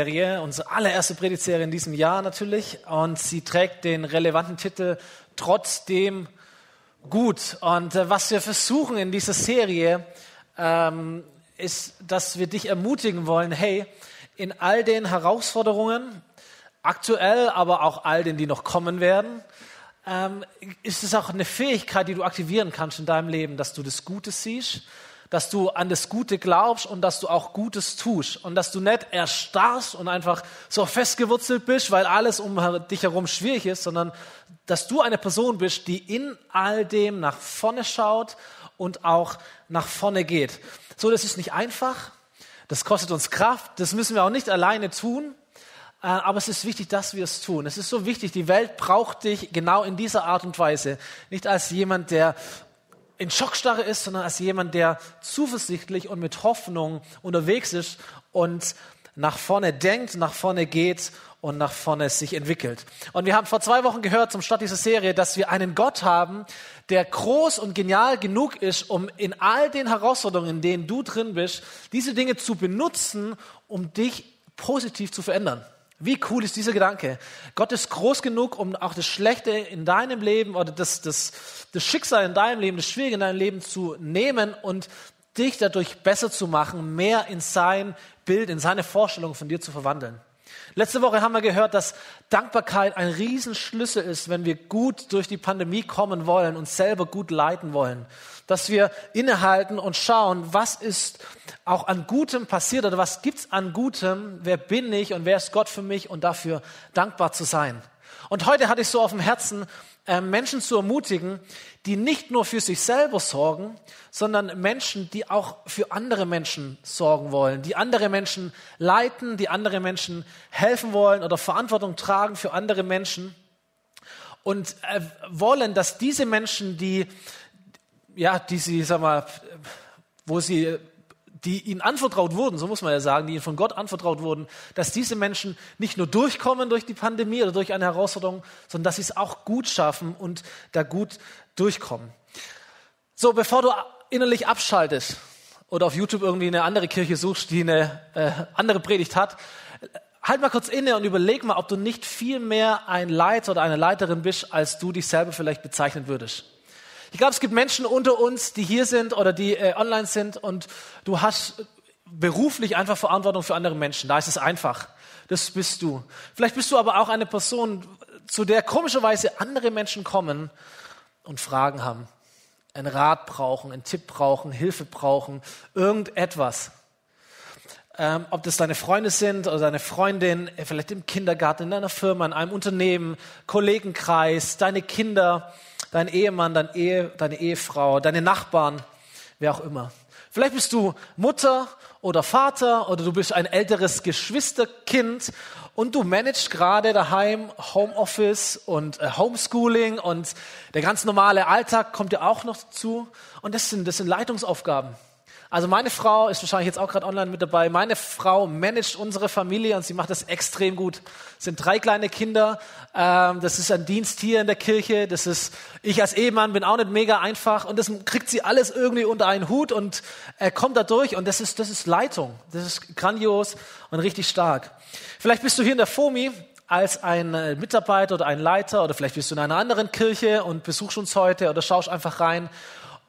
Serie, unsere allererste Predigtserie in diesem Jahr natürlich. Und sie trägt den relevanten Titel Trotzdem gut. Und äh, was wir versuchen in dieser Serie, ähm, ist, dass wir dich ermutigen wollen, hey, in all den Herausforderungen, aktuell, aber auch all den, die noch kommen werden, ähm, ist es auch eine Fähigkeit, die du aktivieren kannst in deinem Leben, dass du das Gute siehst dass du an das Gute glaubst und dass du auch Gutes tust und dass du nicht erstarrst und einfach so festgewurzelt bist, weil alles um dich herum schwierig ist, sondern dass du eine Person bist, die in all dem nach vorne schaut und auch nach vorne geht. So, das ist nicht einfach, das kostet uns Kraft, das müssen wir auch nicht alleine tun, äh, aber es ist wichtig, dass wir es tun. Es ist so wichtig, die Welt braucht dich genau in dieser Art und Weise. Nicht als jemand, der in Schockstarre ist, sondern als jemand, der zuversichtlich und mit Hoffnung unterwegs ist und nach vorne denkt, nach vorne geht und nach vorne sich entwickelt. Und wir haben vor zwei Wochen gehört zum Start dieser Serie, dass wir einen Gott haben, der groß und genial genug ist, um in all den Herausforderungen, in denen du drin bist, diese Dinge zu benutzen, um dich positiv zu verändern. Wie cool ist dieser Gedanke? Gott ist groß genug, um auch das Schlechte in deinem Leben oder das, das, das Schicksal in deinem Leben, das Schwierige in deinem Leben zu nehmen und dich dadurch besser zu machen, mehr in sein Bild, in seine Vorstellung von dir zu verwandeln. Letzte Woche haben wir gehört, dass Dankbarkeit ein Riesenschlüssel ist, wenn wir gut durch die Pandemie kommen wollen und selber gut leiten wollen. Dass wir innehalten und schauen, was ist auch an Gutem passiert oder was gibt's an Gutem, wer bin ich und wer ist Gott für mich und dafür dankbar zu sein. Und heute hatte ich so auf dem Herzen, Menschen zu ermutigen, die nicht nur für sich selber sorgen, sondern Menschen, die auch für andere Menschen sorgen wollen, die andere Menschen leiten, die andere Menschen helfen wollen oder Verantwortung tragen für andere Menschen und äh, wollen, dass diese Menschen, die, ja, die sie, sag mal, wo sie die ihnen anvertraut wurden, so muss man ja sagen, die ihnen von Gott anvertraut wurden, dass diese Menschen nicht nur durchkommen durch die Pandemie oder durch eine Herausforderung, sondern dass sie es auch gut schaffen und da gut durchkommen. So, bevor du innerlich abschaltest oder auf YouTube irgendwie eine andere Kirche suchst, die eine äh, andere Predigt hat, halt mal kurz inne und überleg mal, ob du nicht viel mehr ein Leiter oder eine Leiterin bist, als du dich selber vielleicht bezeichnen würdest. Ich glaube, es gibt Menschen unter uns, die hier sind oder die äh, online sind und du hast beruflich einfach Verantwortung für andere Menschen. Da ist es einfach. Das bist du. Vielleicht bist du aber auch eine Person, zu der komischerweise andere Menschen kommen und Fragen haben, einen Rat brauchen, einen Tipp brauchen, Hilfe brauchen, irgendetwas. Ähm, ob das deine Freunde sind oder deine Freundin, äh, vielleicht im Kindergarten, in deiner Firma, in einem Unternehmen, Kollegenkreis, deine Kinder, dein Ehemann, dein Ehe, deine Ehefrau, deine Nachbarn, wer auch immer. Vielleicht bist du Mutter oder Vater oder du bist ein älteres Geschwisterkind und du managst gerade daheim Homeoffice und äh, Homeschooling und der ganz normale Alltag kommt dir auch noch zu. Und das sind, das sind Leitungsaufgaben. Also meine Frau ist wahrscheinlich jetzt auch gerade online mit dabei. Meine Frau managt unsere Familie und sie macht das extrem gut. Es sind drei kleine Kinder. Ähm, das ist ein Dienst hier in der Kirche. Das ist ich als Ehemann bin auch nicht mega einfach und das kriegt sie alles irgendwie unter einen Hut und äh, kommt da durch. Und das ist das ist Leitung. Das ist grandios und richtig stark. Vielleicht bist du hier in der FOMI als ein äh, Mitarbeiter oder ein Leiter oder vielleicht bist du in einer anderen Kirche und besuchst uns heute oder schaust einfach rein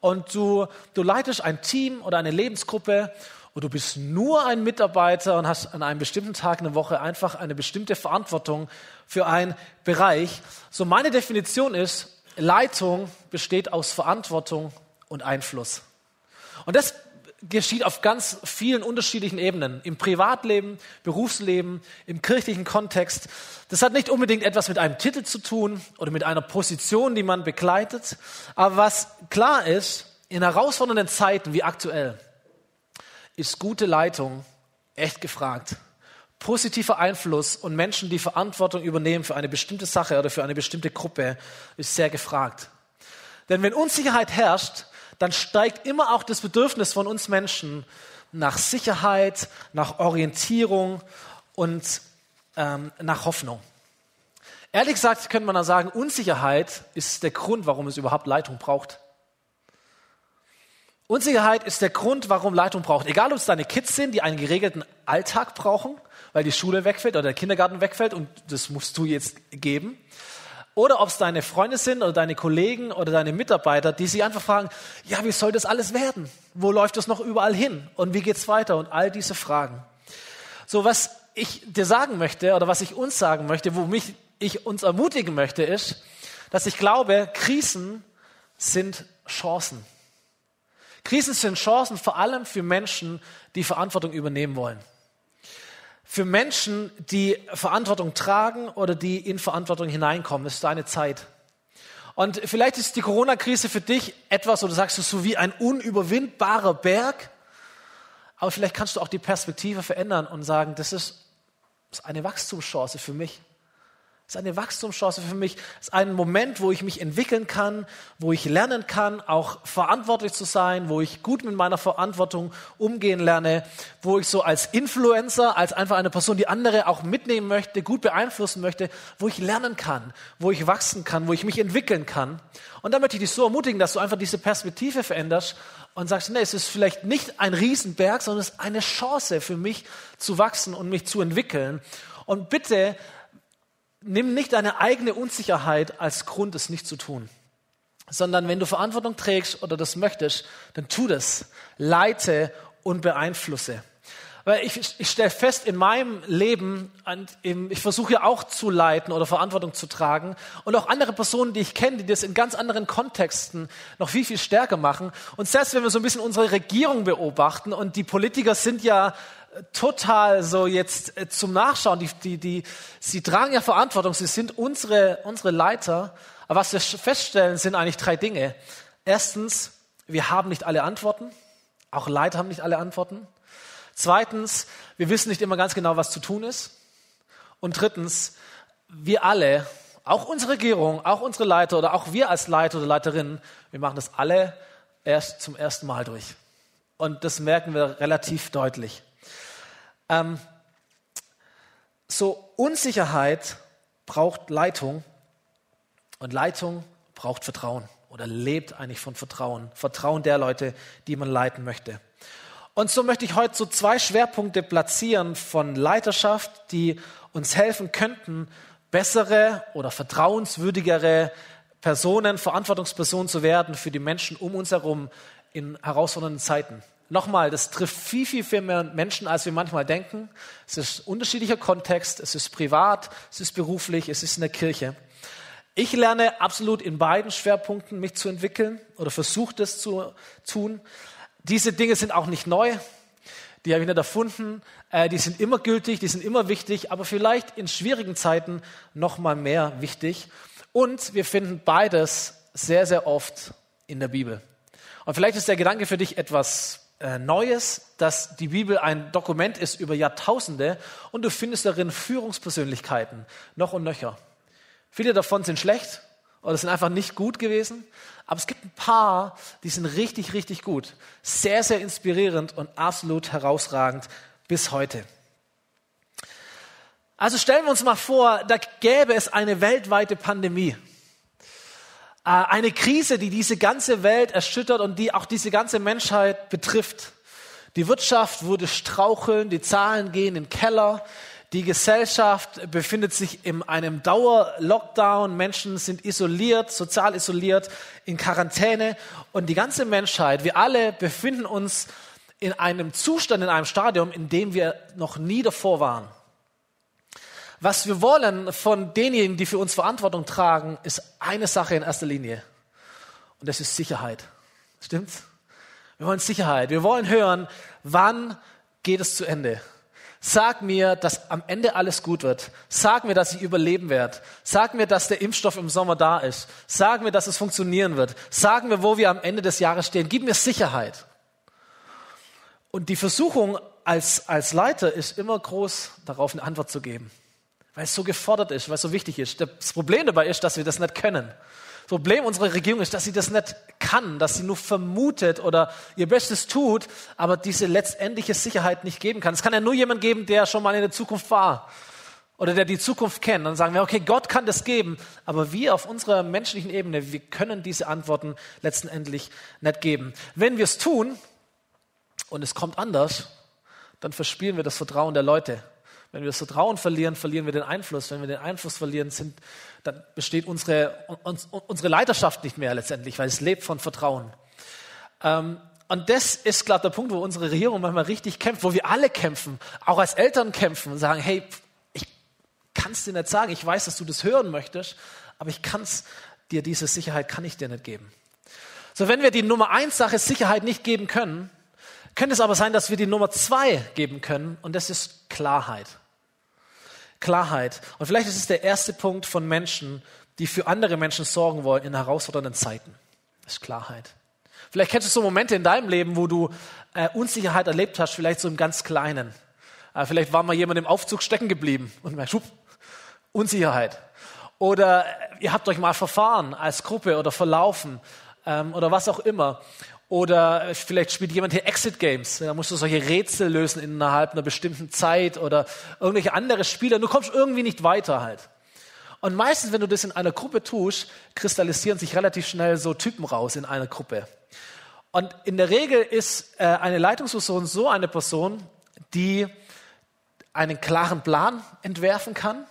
und du, du leitest ein Team oder eine Lebensgruppe und du bist nur ein Mitarbeiter und hast an einem bestimmten Tag in der Woche einfach eine bestimmte Verantwortung für einen Bereich. So meine Definition ist, Leitung besteht aus Verantwortung und Einfluss. Und das geschieht auf ganz vielen unterschiedlichen Ebenen. Im Privatleben, Berufsleben, im kirchlichen Kontext. Das hat nicht unbedingt etwas mit einem Titel zu tun oder mit einer Position, die man begleitet. Aber was klar ist, in herausfordernden Zeiten wie aktuell ist gute Leitung echt gefragt. Positiver Einfluss und Menschen, die Verantwortung übernehmen für eine bestimmte Sache oder für eine bestimmte Gruppe, ist sehr gefragt. Denn wenn Unsicherheit herrscht, dann steigt immer auch das Bedürfnis von uns Menschen nach Sicherheit, nach Orientierung und ähm, nach Hoffnung. Ehrlich gesagt könnte man da sagen, Unsicherheit ist der Grund, warum es überhaupt Leitung braucht. Unsicherheit ist der Grund, warum Leitung braucht. Egal, ob es deine Kids sind, die einen geregelten Alltag brauchen, weil die Schule wegfällt oder der Kindergarten wegfällt und das musst du jetzt geben. Oder ob es deine Freunde sind oder deine Kollegen oder deine Mitarbeiter, die sich einfach fragen, ja, wie soll das alles werden? Wo läuft das noch überall hin? Und wie geht's weiter? Und all diese Fragen. So, was ich dir sagen möchte oder was ich uns sagen möchte, wo mich ich uns ermutigen möchte, ist, dass ich glaube, Krisen sind Chancen. Krisen sind Chancen vor allem für Menschen, die Verantwortung übernehmen wollen. Für Menschen, die Verantwortung tragen oder die in Verantwortung hineinkommen. Das ist eine Zeit. Und vielleicht ist die Corona-Krise für dich etwas, oder sagst du so wie ein unüberwindbarer Berg. Aber vielleicht kannst du auch die Perspektive verändern und sagen, das ist eine Wachstumschance für mich. Ist eine Wachstumschance für mich. Ist ein Moment, wo ich mich entwickeln kann, wo ich lernen kann, auch verantwortlich zu sein, wo ich gut mit meiner Verantwortung umgehen lerne, wo ich so als Influencer, als einfach eine Person, die andere auch mitnehmen möchte, gut beeinflussen möchte, wo ich lernen kann, wo ich wachsen kann, wo ich mich entwickeln kann. Und da möchte ich dich so ermutigen, dass du einfach diese Perspektive veränderst und sagst, nee, es ist vielleicht nicht ein Riesenberg, sondern es ist eine Chance für mich zu wachsen und mich zu entwickeln. Und bitte nimm nicht deine eigene Unsicherheit als Grund, es nicht zu tun, sondern wenn du Verantwortung trägst oder das möchtest, dann tu das. Leite und beeinflusse. Weil ich, ich stelle fest in meinem Leben, ich versuche ja auch zu leiten oder Verantwortung zu tragen und auch andere Personen, die ich kenne, die das in ganz anderen Kontexten noch viel, viel stärker machen. Und selbst wenn wir so ein bisschen unsere Regierung beobachten und die Politiker sind ja total so jetzt äh, zum Nachschauen. Die, die, die, sie tragen ja Verantwortung, sie sind unsere, unsere Leiter. Aber was wir feststellen, sind eigentlich drei Dinge. Erstens, wir haben nicht alle Antworten. Auch Leiter haben nicht alle Antworten. Zweitens, wir wissen nicht immer ganz genau, was zu tun ist. Und drittens, wir alle, auch unsere Regierung, auch unsere Leiter oder auch wir als Leiter oder Leiterinnen, wir machen das alle erst zum ersten Mal durch. Und das merken wir relativ deutlich. Ähm, so Unsicherheit braucht Leitung und Leitung braucht Vertrauen oder lebt eigentlich von Vertrauen. Vertrauen der Leute, die man leiten möchte. Und so möchte ich heute so zwei Schwerpunkte platzieren von Leiterschaft, die uns helfen könnten, bessere oder vertrauenswürdigere Personen, Verantwortungspersonen zu werden für die Menschen um uns herum in herausfordernden Zeiten. Nochmal, das trifft viel, viel, viel mehr Menschen, als wir manchmal denken. Es ist unterschiedlicher Kontext, es ist privat, es ist beruflich, es ist in der Kirche. Ich lerne absolut in beiden Schwerpunkten mich zu entwickeln oder versuche das zu tun. Diese Dinge sind auch nicht neu, die habe ich nicht erfunden, äh, die sind immer gültig, die sind immer wichtig, aber vielleicht in schwierigen Zeiten noch mal mehr wichtig. Und wir finden beides sehr, sehr oft in der Bibel. Und vielleicht ist der Gedanke für dich etwas Neues, dass die Bibel ein Dokument ist über Jahrtausende und du findest darin Führungspersönlichkeiten noch und nöcher. Viele davon sind schlecht oder sind einfach nicht gut gewesen, aber es gibt ein paar, die sind richtig, richtig gut. Sehr, sehr inspirierend und absolut herausragend bis heute. Also stellen wir uns mal vor, da gäbe es eine weltweite Pandemie. Äh, eine Krise, die diese ganze Welt erschüttert und die auch diese ganze Menschheit betrifft. Die Wirtschaft würde straucheln, die Zahlen gehen in den Keller, die Gesellschaft befindet sich in einem Dauer-Lockdown, Menschen sind isoliert, sozial isoliert, in Quarantäne und die ganze Menschheit, wir alle befinden uns in einem Zustand, in einem Stadium, in dem wir noch nie davor waren. Was wir wollen von denjenigen, die für uns Verantwortung tragen, ist eine Sache in erster Linie. Und das ist Sicherheit. Stimmt's? Wir wollen Sicherheit. Wir wollen hören, wann geht es zu Ende. Sag mir, dass am Ende alles gut wird. Sag mir, dass ich überleben werde. Sag mir, dass der Impfstoff im Sommer da ist. Sag mir, dass es funktionieren wird. Sag mir, wo wir am Ende des Jahres stehen. Gib mir Sicherheit. Und die Versuchung als, als Leiter ist immer groß, darauf eine Antwort zu geben weil es so gefordert ist, weil es so wichtig ist. Das Problem dabei ist, dass wir das nicht können. Das Problem unserer Regierung ist, dass sie das nicht kann, dass sie nur vermutet oder ihr Bestes tut, aber diese letztendliche Sicherheit nicht geben kann. Es kann ja nur jemand geben, der schon mal in der Zukunft war oder der die Zukunft kennt, dann sagen wir, okay, Gott kann das geben, aber wir auf unserer menschlichen Ebene, wir können diese Antworten letztendlich nicht geben. Wenn wir es tun und es kommt anders, dann verspielen wir das Vertrauen der Leute. Wenn wir das Vertrauen verlieren, verlieren wir den Einfluss. Wenn wir den Einfluss verlieren, sind, dann besteht unsere, uns, unsere Leiterschaft nicht mehr letztendlich, weil es lebt von Vertrauen. Ähm, und das ist, glaube der Punkt, wo unsere Regierung manchmal richtig kämpft, wo wir alle kämpfen, auch als Eltern kämpfen und sagen, hey, ich kann es dir nicht sagen, ich weiß, dass du das hören möchtest, aber ich kann es dir, diese Sicherheit kann ich dir nicht geben. So, wenn wir die Nummer eins Sache Sicherheit nicht geben können, könnte es aber sein, dass wir die Nummer zwei geben können und das ist Klarheit. Klarheit. Und vielleicht ist es der erste Punkt von Menschen, die für andere Menschen sorgen wollen in herausfordernden Zeiten. Das ist Klarheit. Vielleicht kennst du so Momente in deinem Leben, wo du äh, Unsicherheit erlebt hast, vielleicht so im ganz Kleinen. Äh, vielleicht war mal jemand im Aufzug stecken geblieben und merkt, schub, Unsicherheit. Oder äh, ihr habt euch mal verfahren als Gruppe oder verlaufen ähm, oder was auch immer. Oder vielleicht spielt jemand hier Exit Games. Da musst du solche Rätsel lösen innerhalb einer bestimmten Zeit oder irgendwelche andere Spiele. Du kommst irgendwie nicht weiter halt. Und meistens, wenn du das in einer Gruppe tust, kristallisieren sich relativ schnell so Typen raus in einer Gruppe. Und in der Regel ist äh, eine Leitungsperson so eine Person, die einen klaren Plan entwerfen kann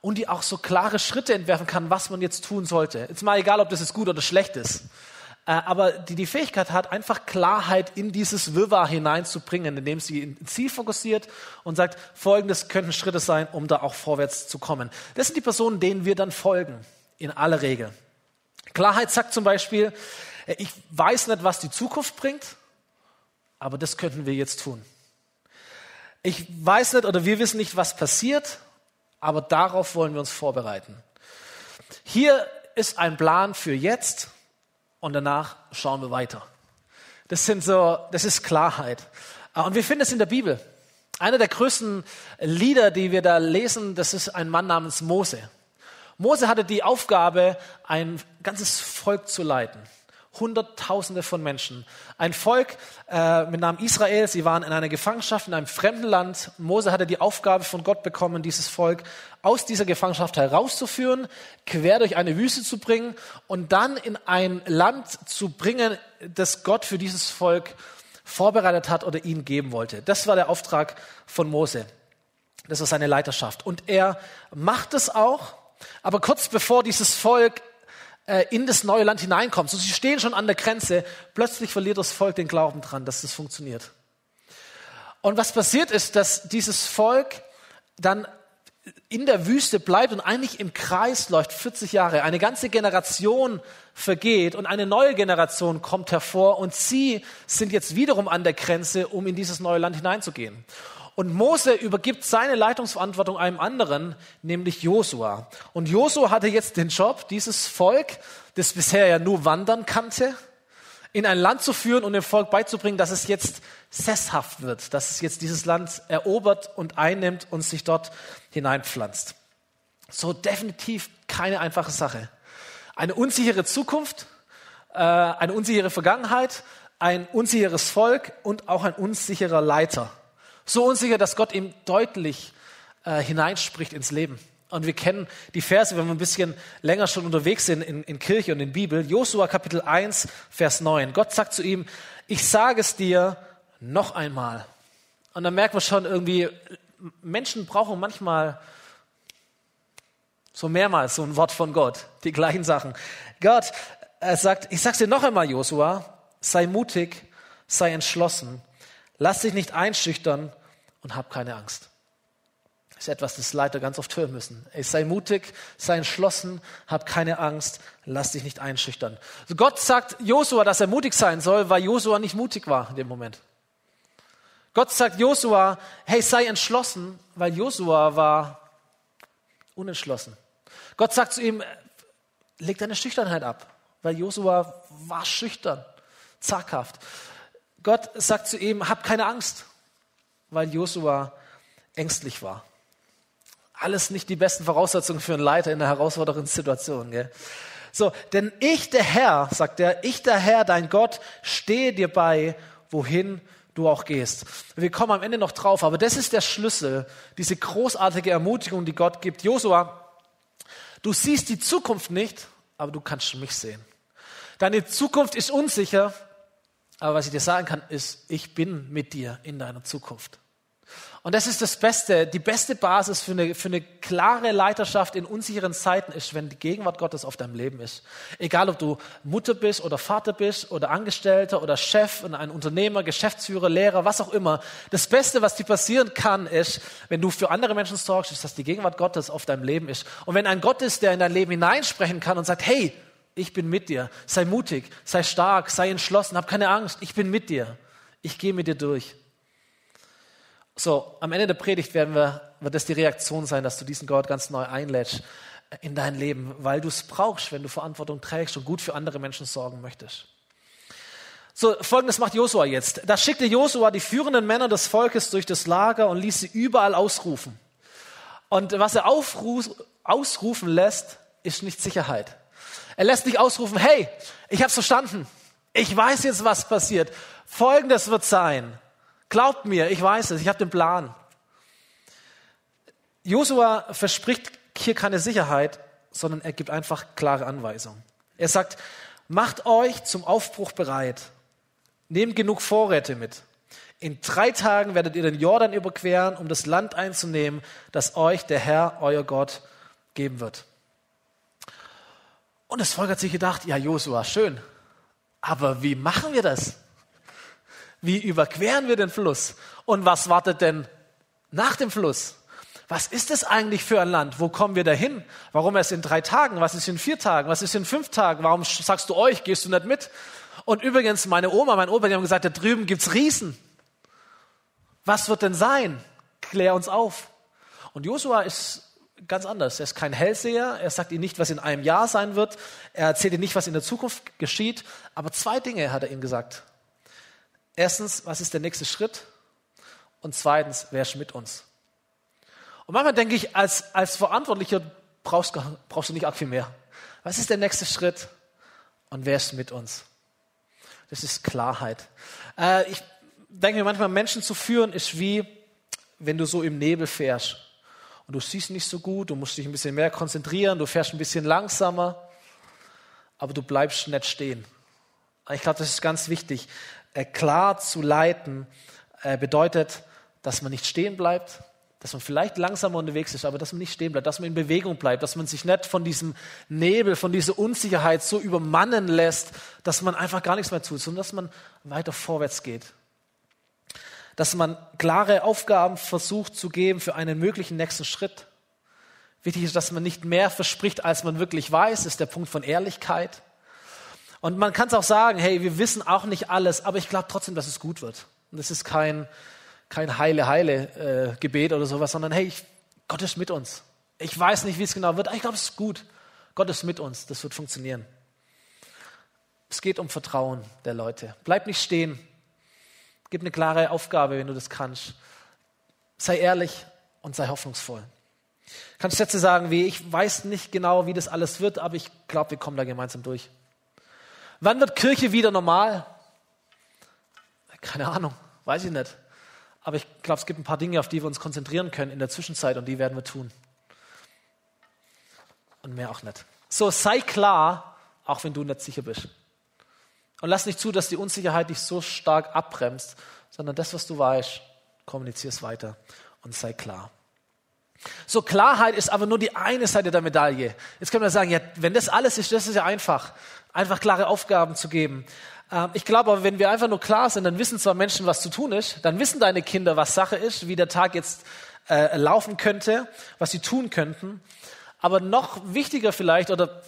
und die auch so klare Schritte entwerfen kann, was man jetzt tun sollte. Jetzt mal egal, ob das jetzt gut oder schlecht ist. Äh, aber die die Fähigkeit hat, einfach Klarheit in dieses Wirrwarr hineinzubringen, indem sie ein Ziel fokussiert und sagt, folgendes könnten Schritte sein, um da auch vorwärts zu kommen. Das sind die Personen, denen wir dann folgen, in aller Regel. Klarheit sagt zum Beispiel, äh, ich weiß nicht, was die Zukunft bringt, aber das könnten wir jetzt tun. Ich weiß nicht oder wir wissen nicht, was passiert, aber darauf wollen wir uns vorbereiten. Hier ist ein Plan für jetzt und danach schauen wir weiter. Das sind so, das ist Klarheit. Ah, und wir finden es in der Bibel. Einer der größten Lieder, die wir da lesen, das ist ein Mann namens Mose. Mose hatte die Aufgabe, ein ganzes Volk zu leiten. Hunderttausende von Menschen. Ein Volk äh, mit Namen Israel, sie waren in einer Gefangenschaft in einem fremden Land. Mose hatte die Aufgabe von Gott bekommen, dieses Volk aus dieser Gefangenschaft herauszuführen, quer durch eine Wüste zu bringen und dann in ein Land zu bringen, das Gott für dieses Volk vorbereitet hat oder ihnen geben wollte. Das war der Auftrag von Mose. Das war seine Leiterschaft. Und er macht es auch, aber kurz bevor dieses Volk äh, in das neue Land hineinkommt. So, sie stehen schon an der Grenze. Plötzlich verliert das Volk den Glauben dran, dass das funktioniert. Und was passiert ist, dass dieses Volk dann in der Wüste bleibt und eigentlich im Kreis läuft 40 Jahre. Eine ganze Generation vergeht und eine neue Generation kommt hervor und sie sind jetzt wiederum an der Grenze, um in dieses neue Land hineinzugehen. Und Mose übergibt seine Leitungsverantwortung einem anderen, nämlich Josua. Und Josua hatte jetzt den Job, dieses Volk, das bisher ja nur wandern kannte, in ein Land zu führen und dem Volk beizubringen, dass es jetzt sesshaft wird, dass es jetzt dieses Land erobert und einnimmt und sich dort hineinpflanzt. So definitiv keine einfache Sache. Eine unsichere Zukunft, äh, eine unsichere Vergangenheit, ein unsicheres Volk und auch ein unsicherer Leiter. So unsicher, dass Gott ihm deutlich äh, hineinspricht ins Leben. Und wir kennen die Verse, wenn wir ein bisschen länger schon unterwegs sind in, in Kirche und in Bibel. Josua Kapitel 1, Vers 9. Gott sagt zu ihm, ich sage es dir noch einmal. Und dann merkt man schon irgendwie, Menschen brauchen manchmal so mehrmals so ein Wort von Gott, die gleichen Sachen. Gott er sagt, ich sag's dir noch einmal, Josua, sei mutig, sei entschlossen Lass dich nicht einschüchtern und hab keine Angst. Das ist etwas, das Leiter ganz oft hören müssen. Ey, sei mutig, sei entschlossen, hab keine Angst, lass dich nicht einschüchtern. Also Gott sagt Josua, dass er mutig sein soll, weil Josua nicht mutig war in dem Moment. Gott sagt Josua, hey, sei entschlossen, weil Josua war unentschlossen. Gott sagt zu ihm, leg deine Schüchternheit ab, weil Josua war schüchtern, zaghaft. Gott sagt zu ihm, hab keine Angst, weil Josua ängstlich war. Alles nicht die besten Voraussetzungen für einen Leiter in einer herausfordernden Situation. Gell? So, denn ich, der Herr, sagt er, ich, der Herr, dein Gott, stehe dir bei, wohin du auch gehst. Wir kommen am Ende noch drauf, aber das ist der Schlüssel, diese großartige Ermutigung, die Gott gibt. Josua, du siehst die Zukunft nicht, aber du kannst mich sehen. Deine Zukunft ist unsicher, aber was ich dir sagen kann, ist, ich bin mit dir in deiner Zukunft. Und das ist das Beste, die beste Basis für eine, für eine klare Leiterschaft in unsicheren Zeiten ist, wenn die Gegenwart Gottes auf deinem Leben ist. Egal, ob du Mutter bist oder Vater bist oder Angestellter oder Chef und ein Unternehmer, Geschäftsführer, Lehrer, was auch immer. Das Beste, was dir passieren kann, ist, wenn du für andere Menschen sorgst, ist, dass die Gegenwart Gottes auf deinem Leben ist. Und wenn ein Gott ist, der in dein Leben hineinsprechen kann und sagt, hey, ich bin mit dir, sei mutig, sei stark, sei entschlossen, hab keine Angst, ich bin mit dir, ich gehe mit dir durch. So, am Ende der Predigt werden wir, wird das die Reaktion sein, dass du diesen Gott ganz neu einlädst in dein Leben, weil du es brauchst, wenn du Verantwortung trägst und gut für andere Menschen sorgen möchtest. So, folgendes macht Josua jetzt. Da schickte Josua die führenden Männer des Volkes durch das Lager und ließ sie überall ausrufen. Und was er aufruf, ausrufen lässt, ist nicht Sicherheit. Er lässt nicht ausrufen, hey, ich habe verstanden. Ich weiß jetzt, was passiert. Folgendes wird sein. Glaubt mir, ich weiß es, ich habe den Plan. Josua verspricht hier keine Sicherheit, sondern er gibt einfach klare Anweisungen. Er sagt, macht euch zum Aufbruch bereit. Nehmt genug Vorräte mit. In drei Tagen werdet ihr den Jordan überqueren, um das Land einzunehmen, das euch der Herr, euer Gott, geben wird. Und das Volk hat sich gedacht, ja, Josua, schön. Aber wie machen wir das? Wie überqueren wir den Fluss? Und was wartet denn nach dem Fluss? Was ist es eigentlich für ein Land? Wo kommen wir dahin? Warum erst in drei Tagen? Was ist in vier Tagen? Was ist in fünf Tagen? Warum sagst du euch, gehst du nicht mit? Und übrigens, meine Oma, mein Opa, die haben gesagt, da drüben gibt's Riesen. Was wird denn sein? Klär uns auf. Und Josua ist ganz anders. Er ist kein Hellseher. Er sagt ihnen nicht, was in einem Jahr sein wird. Er erzählt ihnen nicht, was in der Zukunft geschieht. Aber zwei Dinge hat er ihnen gesagt. Erstens, was ist der nächste Schritt? Und zweitens, wer ist mit uns? Und manchmal denke ich, als, als Verantwortlicher brauchst, brauchst du nicht arg viel mehr. Was ist der nächste Schritt? Und wer ist mit uns? Das ist Klarheit. Äh, ich denke mir manchmal, Menschen zu führen ist wie, wenn du so im Nebel fährst. Und du siehst nicht so gut, du musst dich ein bisschen mehr konzentrieren, du fährst ein bisschen langsamer, aber du bleibst nicht stehen. Ich glaube, das ist ganz wichtig. Äh, klar zu leiten, äh, bedeutet, dass man nicht stehen bleibt, dass man vielleicht langsamer unterwegs ist, aber dass man nicht stehen bleibt, dass man in Bewegung bleibt, dass man sich nicht von diesem Nebel, von dieser Unsicherheit so übermannen lässt, dass man einfach gar nichts mehr tut, sondern dass man weiter vorwärts geht. Dass man klare Aufgaben versucht zu geben für einen möglichen nächsten Schritt. Wichtig ist, dass man nicht mehr verspricht, als man wirklich weiß, ist der Punkt von Ehrlichkeit. Und man kann es auch sagen, hey, wir wissen auch nicht alles, aber ich glaube trotzdem, dass es gut wird. Und es ist kein, kein heile, heile äh, Gebet oder sowas, sondern hey, ich, Gott ist mit uns. Ich weiß nicht, wie es genau wird, aber ich glaube, es ist gut. Gott ist mit uns, das wird funktionieren. Es geht um Vertrauen der Leute. Bleib nicht stehen. Gib eine klare Aufgabe, wenn du das kannst. Sei ehrlich und sei hoffnungsvoll. Kannst Sätze sagen wie, ich weiß nicht genau, wie das alles wird, aber ich glaube, wir kommen da gemeinsam durch. Wann wird Kirche wieder normal? Keine Ahnung, weiß ich nicht. Aber ich glaube, es gibt ein paar Dinge, auf die wir uns konzentrieren können in der Zwischenzeit und die werden wir tun. Und mehr auch nicht. So, sei klar, auch wenn du nicht sicher bist. Und lass nicht zu, dass die Unsicherheit dich so stark abbremst, sondern das, was du weißt, kommunizier es weiter und sei klar. So, Klarheit ist aber nur die eine Seite der Medaille. Jetzt können wir sagen, ja, wenn das alles ist, das ist ja einfach einfach klare Aufgaben zu geben. Ähm, ich glaube aber, wenn wir einfach nur klar sind, dann wissen zwar Menschen, was zu tun ist, dann wissen deine Kinder, was Sache ist, wie der Tag jetzt äh, laufen könnte, was sie tun könnten. Aber noch wichtiger vielleicht oder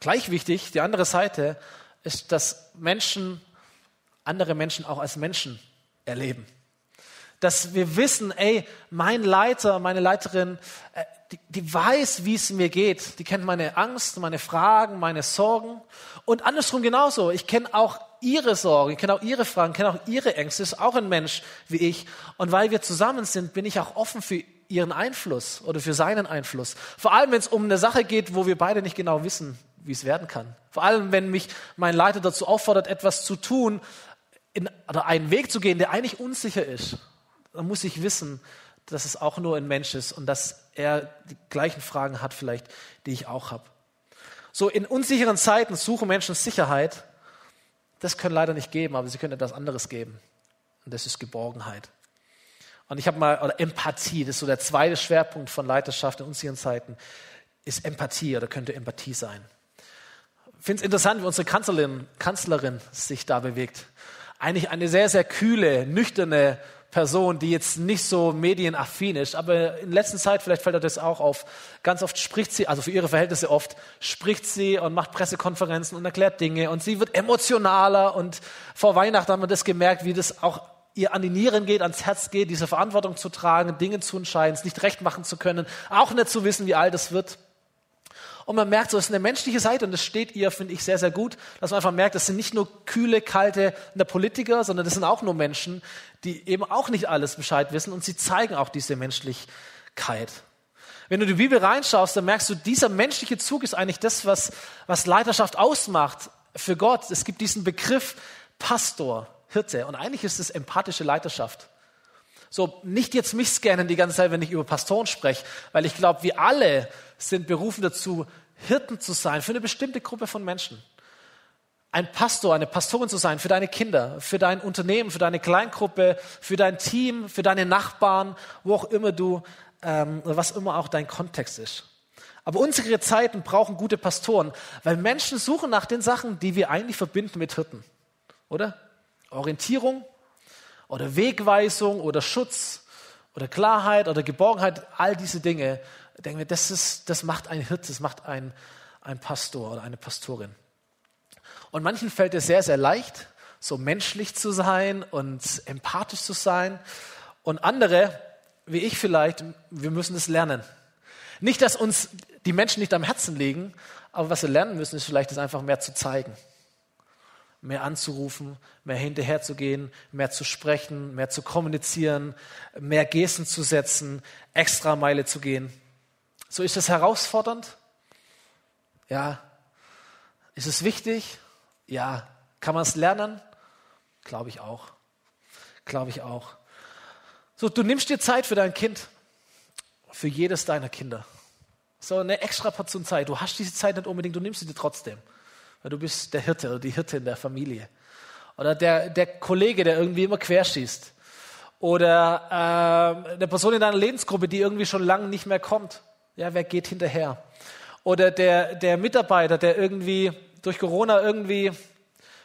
gleich wichtig, die andere Seite, ist, dass Menschen andere Menschen auch als Menschen erleben. Dass wir wissen, ey, mein Leiter, meine Leiterin, äh, die, die weiß, wie es mir geht. Die kennt meine Angst, meine Fragen, meine Sorgen. Und andersrum genauso. Ich kenne auch ihre Sorgen, ich kenne auch ihre Fragen, kenne auch ihre Ängste. Ist auch ein Mensch wie ich. Und weil wir zusammen sind, bin ich auch offen für ihren Einfluss oder für seinen Einfluss. Vor allem, wenn es um eine Sache geht, wo wir beide nicht genau wissen, wie es werden kann. Vor allem, wenn mich mein Leiter dazu auffordert, etwas zu tun, in, oder einen Weg zu gehen, der eigentlich unsicher ist, dann muss ich wissen, dass es auch nur ein Mensch ist und dass er die gleichen Fragen hat vielleicht, die ich auch habe. So in unsicheren Zeiten suchen Menschen Sicherheit. Das können leider nicht geben, aber sie können etwas anderes geben. Und das ist Geborgenheit. Und ich habe mal, oder Empathie, das ist so der zweite Schwerpunkt von Leiterschaft in unsicheren Zeiten, ist Empathie oder könnte Empathie sein. Finde es interessant, wie unsere Kanzlerin, Kanzlerin sich da bewegt. Eigentlich eine sehr, sehr kühle, nüchterne Person, die jetzt nicht so medienaffin ist, aber in letzter Zeit, vielleicht fällt euch das auch auf, ganz oft spricht sie, also für ihre Verhältnisse oft, spricht sie und macht Pressekonferenzen und erklärt Dinge und sie wird emotionaler und vor Weihnachten haben wir das gemerkt, wie das auch ihr an die Nieren geht, ans Herz geht, diese Verantwortung zu tragen, Dinge zu entscheiden, es nicht recht machen zu können, auch nicht zu wissen, wie alt es wird. Und man merkt so, es ist eine menschliche Seite und das steht ihr, finde ich, sehr, sehr gut, dass man einfach merkt, das sind nicht nur kühle, kalte Politiker, sondern das sind auch nur Menschen, die eben auch nicht alles Bescheid wissen und sie zeigen auch diese Menschlichkeit. Wenn du die Bibel reinschaust, dann merkst du, dieser menschliche Zug ist eigentlich das, was, was Leiterschaft ausmacht für Gott. Es gibt diesen Begriff Pastor, Hirte und eigentlich ist es empathische Leiterschaft. So, nicht jetzt mich scannen die ganze Zeit, wenn ich über Pastoren spreche, weil ich glaube, wir alle sind berufen dazu, Hirten zu sein für eine bestimmte Gruppe von Menschen. Ein Pastor, eine Pastorin zu sein für deine Kinder, für dein Unternehmen, für deine Kleingruppe, für dein Team, für deine Nachbarn, wo auch immer du, ähm, was immer auch dein Kontext ist. Aber unsere Zeiten brauchen gute Pastoren, weil Menschen suchen nach den Sachen, die wir eigentlich verbinden mit Hirten. Oder? Orientierung oder Wegweisung oder Schutz oder Klarheit oder Geborgenheit, all diese Dinge denken wir, das, ist, das macht ein Hirt, das macht ein, ein Pastor oder eine Pastorin. Und manchen fällt es sehr, sehr leicht, so menschlich zu sein und empathisch zu sein. Und andere, wie ich vielleicht, wir müssen es lernen. Nicht, dass uns die Menschen nicht am Herzen liegen, aber was wir lernen müssen, ist vielleicht das einfach mehr zu zeigen. Mehr anzurufen, mehr hinterherzugehen, mehr zu sprechen, mehr zu kommunizieren, mehr Gesten zu setzen, extra Meile zu gehen. So ist es herausfordernd? Ja. Ist es wichtig? Ja. Kann man es lernen? Glaube ich auch. Glaube ich auch. So, du nimmst dir Zeit für dein Kind. Für jedes deiner Kinder. So eine extra Portion Zeit. Du hast diese Zeit nicht unbedingt, du nimmst sie dir trotzdem. Weil du bist der Hirte oder die Hirtin der Familie. Oder der, der Kollege, der irgendwie immer querschießt. Oder äh, eine Person in deiner Lebensgruppe, die irgendwie schon lange nicht mehr kommt. Ja, wer geht hinterher? Oder der, der Mitarbeiter, der irgendwie durch Corona irgendwie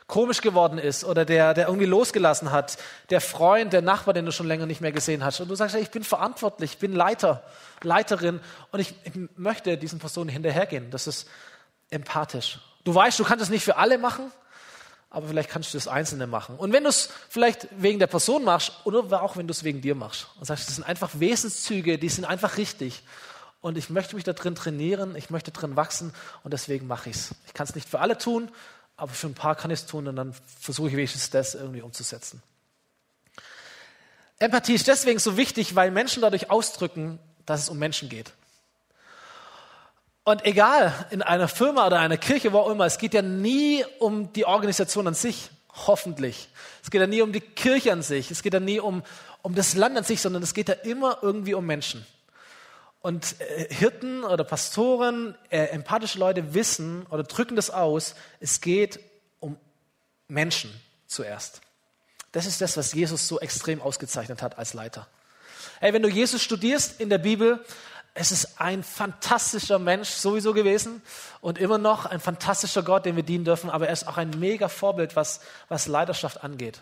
komisch geworden ist oder der, der irgendwie losgelassen hat, der Freund, der Nachbar, den du schon länger nicht mehr gesehen hast. Und du sagst, ich bin verantwortlich, ich bin Leiter, Leiterin und ich, ich möchte diesen Personen hinterhergehen. Das ist empathisch. Du weißt, du kannst es nicht für alle machen, aber vielleicht kannst du das Einzelne machen. Und wenn du es vielleicht wegen der Person machst oder auch wenn du es wegen dir machst und sagst, das sind einfach Wesenszüge, die sind einfach richtig und ich möchte mich da drin trainieren, ich möchte drin wachsen und deswegen mache ich es. Ich kann es nicht für alle tun, aber für ein paar kann ich es tun und dann versuche ich wenigstens das irgendwie umzusetzen. Empathie ist deswegen so wichtig, weil Menschen dadurch ausdrücken, dass es um Menschen geht. Und egal, in einer Firma oder einer Kirche, wo auch immer, es geht ja nie um die Organisation an sich, hoffentlich. Es geht ja nie um die Kirche an sich, es geht ja nie um, um das Land an sich, sondern es geht ja immer irgendwie um Menschen. Und äh, Hirten oder Pastoren, äh, empathische Leute wissen oder drücken das aus, es geht um Menschen zuerst. Das ist das, was Jesus so extrem ausgezeichnet hat als Leiter. Hey, wenn du Jesus studierst in der Bibel, es ist ein fantastischer Mensch sowieso gewesen und immer noch ein fantastischer Gott, den wir dienen dürfen, aber er ist auch ein mega Vorbild, was, was Leiterschaft angeht.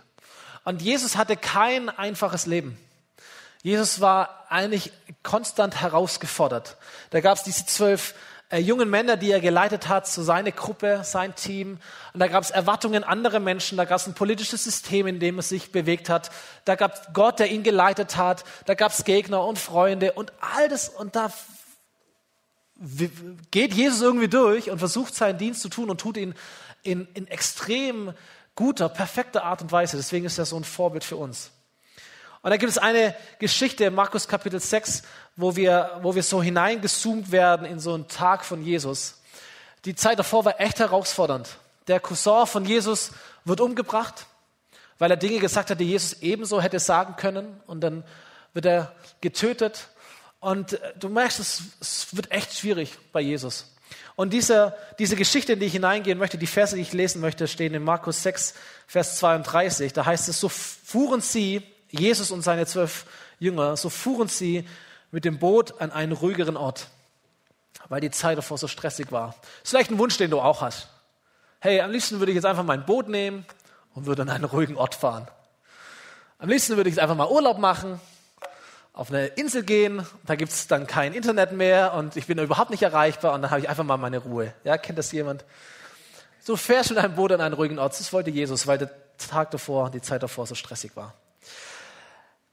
Und Jesus hatte kein einfaches Leben. Jesus war eigentlich konstant herausgefordert. Da gab es diese zwölf äh, jungen Männer, die er geleitet hat, so seine Gruppe, sein Team. Und da gab es Erwartungen anderer Menschen, da gab es ein politisches System, in dem er sich bewegt hat. Da gab es Gott, der ihn geleitet hat. Da gab es Gegner und Freunde und all das. Und da geht Jesus irgendwie durch und versucht seinen Dienst zu tun und tut ihn in, in extrem guter, perfekter Art und Weise. Deswegen ist er so ein Vorbild für uns. Und da gibt es eine Geschichte in Markus Kapitel 6, wo wir, wo wir so hineingezoomt werden in so einen Tag von Jesus. Die Zeit davor war echt herausfordernd. Der Cousin von Jesus wird umgebracht weil er Dinge gesagt hat, die Jesus ebenso hätte sagen können. Und dann wird er getötet. Und du merkst, es wird echt schwierig bei Jesus. Und diese, diese Geschichte, in die ich hineingehen möchte, die Verse, die ich lesen möchte, stehen in Markus 6, Vers 32. Da heißt es, so fuhren sie, Jesus und seine zwölf Jünger, so fuhren sie mit dem Boot an einen ruhigeren Ort, weil die Zeit davor so stressig war. Ist vielleicht ein Wunsch, den du auch hast. Hey, am liebsten würde ich jetzt einfach mein Boot nehmen und würde an einen ruhigen Ort fahren. Am liebsten würde ich jetzt einfach mal Urlaub machen, auf eine Insel gehen, da gibt es dann kein Internet mehr und ich bin überhaupt nicht erreichbar und dann habe ich einfach mal meine Ruhe. Ja, kennt das jemand? So fährst du in ein Boot an einen ruhigen Ort. Das wollte Jesus, weil der Tag davor, die Zeit davor so stressig war.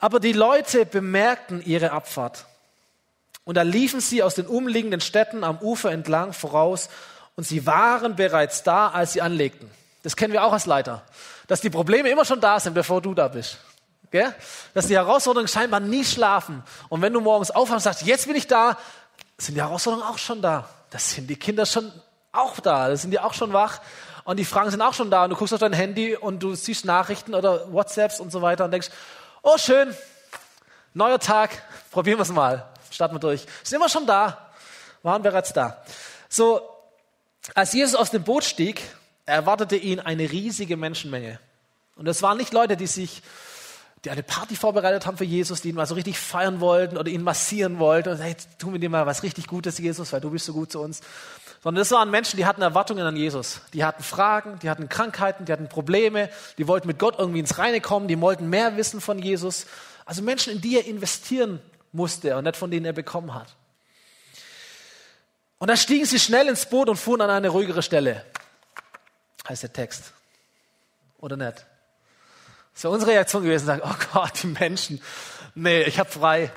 Aber die Leute bemerkten ihre Abfahrt. Und da liefen sie aus den umliegenden Städten am Ufer entlang voraus und sie waren bereits da, als sie anlegten. Das kennen wir auch als Leiter, dass die Probleme immer schon da sind, bevor du da bist. Gell? Dass die Herausforderungen scheinbar nie schlafen. Und wenn du morgens aufwachst und sagst, jetzt bin ich da, sind die Herausforderungen auch schon da. Das sind die Kinder schon auch da. Das sind die auch schon wach. Und die Fragen sind auch schon da. Und du guckst auf dein Handy und du siehst Nachrichten oder WhatsApps und so weiter und denkst, oh schön, neuer Tag, probieren wir es mal. Starten wir durch. Sind immer schon da. Waren bereits da. So, als Jesus aus dem Boot stieg, erwartete ihn eine riesige Menschenmenge. Und das waren nicht Leute, die sich die eine Party vorbereitet haben für Jesus, die ihn mal so richtig feiern wollten oder ihn massieren wollten und hey, tun wir dir mal was richtig Gutes, Jesus, weil du bist so gut zu uns. Sondern das waren Menschen, die hatten Erwartungen an Jesus. Die hatten Fragen, die hatten Krankheiten, die hatten Probleme, die wollten mit Gott irgendwie ins Reine kommen, die wollten mehr wissen von Jesus. Also Menschen, in die er investieren musste und nicht von denen er bekommen hat. Und da stiegen sie schnell ins Boot und fuhren an eine ruhigere Stelle, heißt der Text. Oder nicht? Das wäre unsere Reaktion gewesen, sagen, oh Gott, die Menschen, nee, ich habe frei.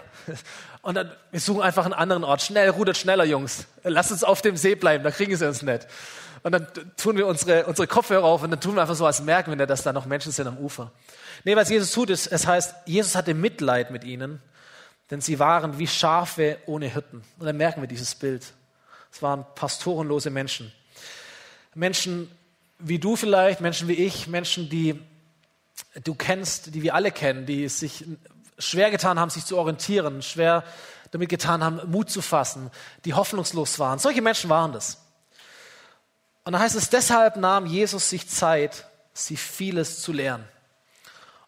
Und dann, wir suchen einfach einen anderen Ort. Schnell, rudert schneller, Jungs. Lasst uns auf dem See bleiben, da kriegen sie uns nicht. Und dann tun wir unsere, unsere Kopfhörer auf und dann tun wir einfach so, als merken wir, dass da noch Menschen sind am Ufer. Nee, was Jesus tut, ist, es heißt, Jesus hatte Mitleid mit ihnen, denn sie waren wie Schafe ohne Hirten. Und dann merken wir dieses Bild. Es waren pastorenlose Menschen. Menschen wie du vielleicht, Menschen wie ich, Menschen, die du kennst, die wir alle kennen, die sich schwer getan haben, sich zu orientieren, schwer damit getan haben, Mut zu fassen, die hoffnungslos waren. Solche Menschen waren das. Und da heißt es, deshalb nahm Jesus sich Zeit, sie vieles zu lernen.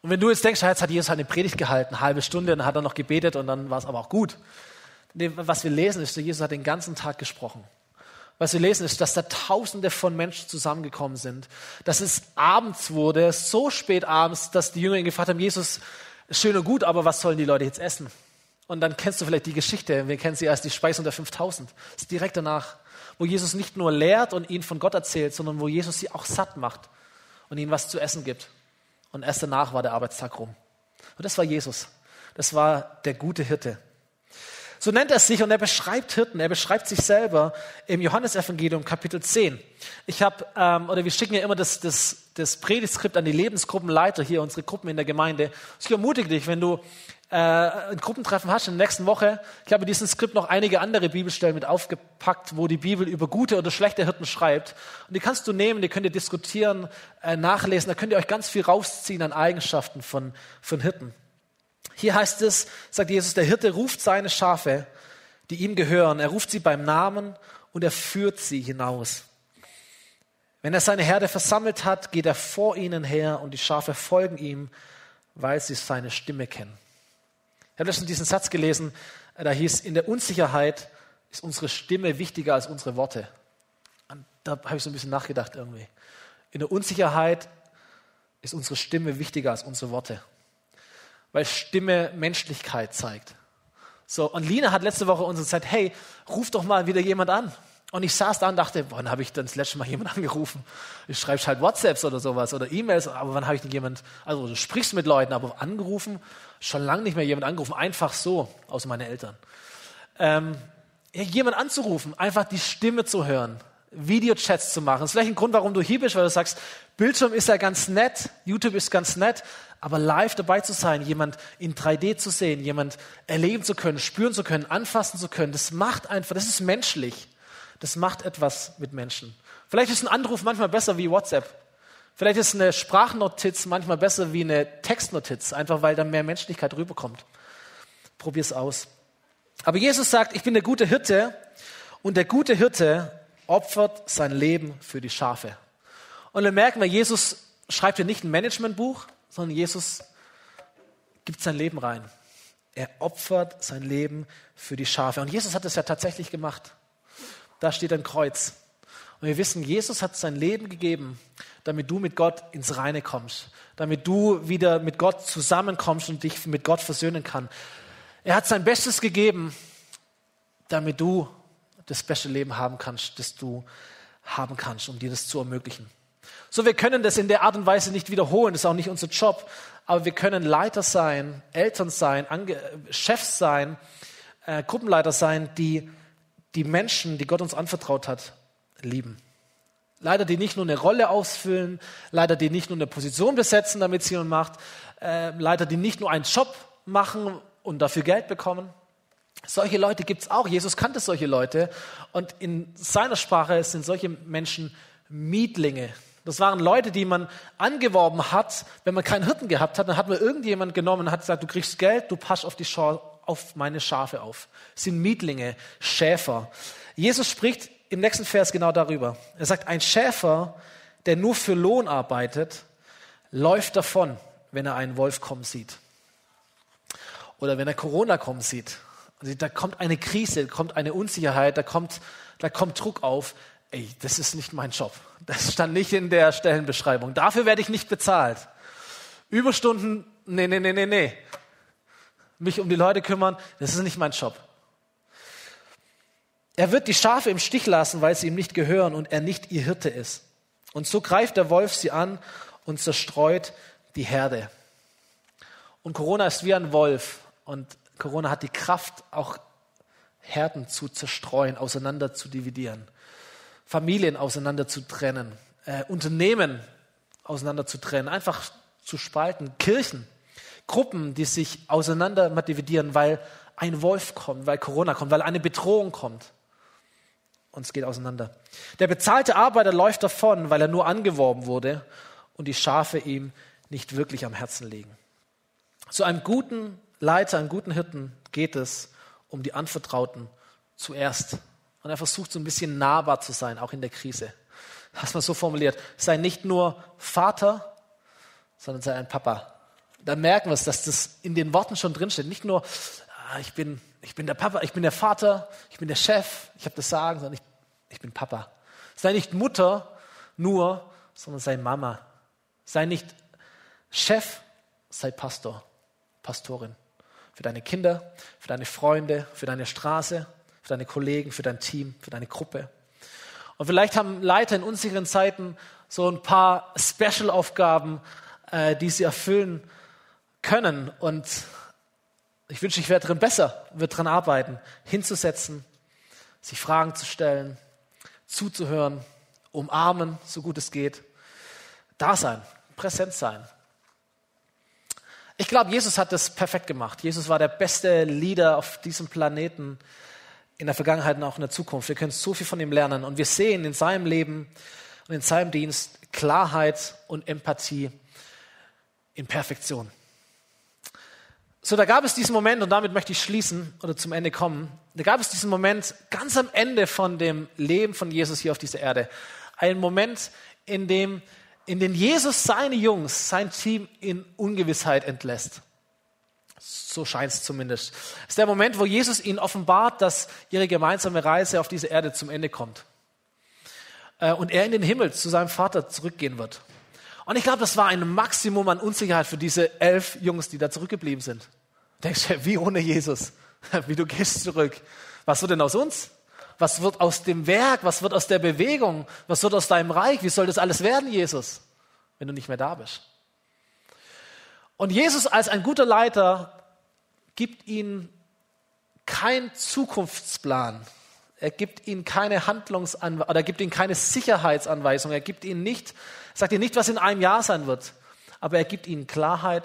Und wenn du jetzt denkst, jetzt hat Jesus eine Predigt gehalten, eine halbe Stunde, dann hat er noch gebetet und dann war es aber auch gut. Was wir lesen ist, Jesus hat den ganzen Tag gesprochen was wir lesen, ist, dass da Tausende von Menschen zusammengekommen sind, dass es abends wurde, so spät abends, dass die Jünger ihn gefragt haben, Jesus, schön und gut, aber was sollen die Leute jetzt essen? Und dann kennst du vielleicht die Geschichte, wir kennen sie als die Speisung der 5000. Das ist direkt danach, wo Jesus nicht nur lehrt und ihnen von Gott erzählt, sondern wo Jesus sie auch satt macht und ihnen was zu essen gibt. Und erst danach war der Arbeitstag rum. Und das war Jesus. Das war der gute Hirte. So nennt er sich und er beschreibt Hirten, er beschreibt sich selber im Johannesevangelium Kapitel 10. Ich habe, ähm, oder wir schicken ja immer das, das, das Predigtskript an die Lebensgruppenleiter hier, unsere Gruppen in der Gemeinde. Ich ermutige dich, wenn du äh, ein Gruppentreffen hast in der nächsten Woche. Ich habe in diesem Skript noch einige andere Bibelstellen mit aufgepackt, wo die Bibel über gute oder schlechte Hirten schreibt. Und die kannst du nehmen, die könnt ihr diskutieren, äh, nachlesen. Da könnt ihr euch ganz viel rausziehen an Eigenschaften von, von Hirten. Hier heißt es, sagt Jesus, der Hirte ruft seine Schafe, die ihm gehören. Er ruft sie beim Namen und er führt sie hinaus. Wenn er seine Herde versammelt hat, geht er vor ihnen her und die Schafe folgen ihm, weil sie seine Stimme kennen. Ich habe letztens diesen Satz gelesen, da hieß, in der Unsicherheit ist unsere Stimme wichtiger als unsere Worte. Und da habe ich so ein bisschen nachgedacht irgendwie. In der Unsicherheit ist unsere Stimme wichtiger als unsere Worte weil Stimme Menschlichkeit zeigt. So, und Lina hat letzte Woche uns gesagt, hey, ruf doch mal wieder jemand an. Und ich saß da und dachte, wann habe ich denn das letzte Mal jemand angerufen? Ich schreibe halt WhatsApps oder sowas oder E-Mails, aber wann habe ich denn jemand, also du sprichst mit Leuten, aber angerufen, schon lange nicht mehr jemand angerufen, einfach so, außer meine Eltern. Ähm, jemand anzurufen, einfach die Stimme zu hören, Videochats zu machen. Das ist vielleicht ein Grund, warum du hier bist, weil du sagst, Bildschirm ist ja ganz nett, YouTube ist ganz nett, aber live dabei zu sein, jemand in 3D zu sehen, jemand erleben zu können, spüren zu können, anfassen zu können, das macht einfach, das ist menschlich. Das macht etwas mit Menschen. Vielleicht ist ein Anruf manchmal besser wie WhatsApp. Vielleicht ist eine Sprachnotiz manchmal besser wie eine Textnotiz, einfach weil da mehr Menschlichkeit rüberkommt. Probier's aus. Aber Jesus sagt, ich bin der gute Hirte und der gute Hirte opfert sein Leben für die Schafe. Und dann merken wir, Jesus schreibt hier nicht ein Managementbuch, sondern Jesus gibt sein Leben rein. Er opfert sein Leben für die Schafe. Und Jesus hat es ja tatsächlich gemacht. Da steht ein Kreuz. Und wir wissen, Jesus hat sein Leben gegeben, damit du mit Gott ins Reine kommst, damit du wieder mit Gott zusammenkommst und dich mit Gott versöhnen kannst. Er hat sein Bestes gegeben, damit du das beste Leben haben kannst, das du haben kannst, um dir das zu ermöglichen. So, wir können das in der Art und Weise nicht wiederholen, das ist auch nicht unser Job, aber wir können Leiter sein, Eltern sein, Ange Chefs sein, äh, Gruppenleiter sein, die die Menschen, die Gott uns anvertraut hat, lieben. Leiter, die nicht nur eine Rolle ausfüllen, Leiter, die nicht nur eine Position besetzen, damit sie jemand macht, äh, Leiter, die nicht nur einen Job machen und dafür Geld bekommen. Solche Leute gibt es auch. Jesus kannte solche Leute und in seiner Sprache sind solche Menschen Mietlinge. Das waren Leute, die man angeworben hat, wenn man keinen Hirten gehabt hat. Dann hat man irgendjemand genommen und hat gesagt, du kriegst Geld, du passt auf, die Scha auf meine Schafe auf. Das sind Mietlinge, Schäfer. Jesus spricht im nächsten Vers genau darüber. Er sagt, ein Schäfer, der nur für Lohn arbeitet, läuft davon, wenn er einen Wolf kommen sieht. Oder wenn er Corona kommen sieht. Also da kommt eine Krise, kommt eine Unsicherheit, da kommt, da kommt Druck auf. Ey, das ist nicht mein Job. Das stand nicht in der Stellenbeschreibung. Dafür werde ich nicht bezahlt. Überstunden, nee, nee, nee, nee, nee. Mich um die Leute kümmern, das ist nicht mein Job. Er wird die Schafe im Stich lassen, weil sie ihm nicht gehören und er nicht ihr Hirte ist. Und so greift der Wolf sie an und zerstreut die Herde. Und Corona ist wie ein Wolf und Corona hat die Kraft, auch Herden zu zerstreuen, auseinander zu dividieren, Familien auseinander zu trennen, äh, Unternehmen auseinander zu trennen, einfach zu spalten, Kirchen, Gruppen, die sich auseinander dividieren, weil ein Wolf kommt, weil Corona kommt, weil eine Bedrohung kommt und es geht auseinander. Der bezahlte Arbeiter läuft davon, weil er nur angeworben wurde und die Schafe ihm nicht wirklich am Herzen liegen. Zu einem guten Leiter, einem guten Hirten geht es um die Anvertrauten zuerst. Und er versucht so ein bisschen nahbar zu sein, auch in der Krise. Hast man so formuliert. Sei nicht nur Vater, sondern sei ein Papa. Da merken wir es, dass das in den Worten schon drinsteht. Nicht nur, ah, ich bin ich bin der Papa, ich bin der Vater, ich bin der Chef, ich habe das Sagen, sondern ich, ich bin Papa. Sei nicht Mutter nur, sondern sei Mama. Sei nicht Chef, sei Pastor, Pastorin. Für deine Kinder, für deine Freunde, für deine Straße, für deine Kollegen, für dein Team, für deine Gruppe. Und vielleicht haben Leiter in unsicheren Zeiten so ein paar Special-Aufgaben, äh, die sie erfüllen können. Und ich wünsche, ich werde darin besser, wird daran arbeiten, hinzusetzen, sich Fragen zu stellen, zuzuhören, umarmen, so gut es geht, da sein, präsent sein. Ich glaube, Jesus hat das perfekt gemacht. Jesus war der beste Leader auf diesem Planeten in der Vergangenheit und auch in der Zukunft. Wir können so viel von ihm lernen und wir sehen in seinem Leben und in seinem Dienst Klarheit und Empathie in Perfektion. So, da gab es diesen Moment, und damit möchte ich schließen oder zum Ende kommen. Da gab es diesen Moment ganz am Ende von dem Leben von Jesus hier auf dieser Erde. Ein Moment, in dem, in dem Jesus seine Jungs, sein Team in Ungewissheit entlässt. So scheint es zumindest. Es ist der Moment, wo Jesus ihnen offenbart, dass ihre gemeinsame Reise auf diese Erde zum Ende kommt. Äh, und er in den Himmel zu seinem Vater zurückgehen wird. Und ich glaube, das war ein Maximum an Unsicherheit für diese elf Jungs, die da zurückgeblieben sind. Denkst du, wie ohne Jesus? Wie du gehst zurück. Was wird denn aus uns? Was wird aus dem Werk? Was wird aus der Bewegung? Was wird aus deinem Reich? Wie soll das alles werden, Jesus, wenn du nicht mehr da bist? Und Jesus als ein guter Leiter gibt ihnen keinen Zukunftsplan. Er gibt ihnen keine Handlungsanweisung oder er gibt ihnen keine Sicherheitsanweisung. Er gibt ihnen nicht sagt ihr nicht, was in einem Jahr sein wird, aber er gibt ihnen Klarheit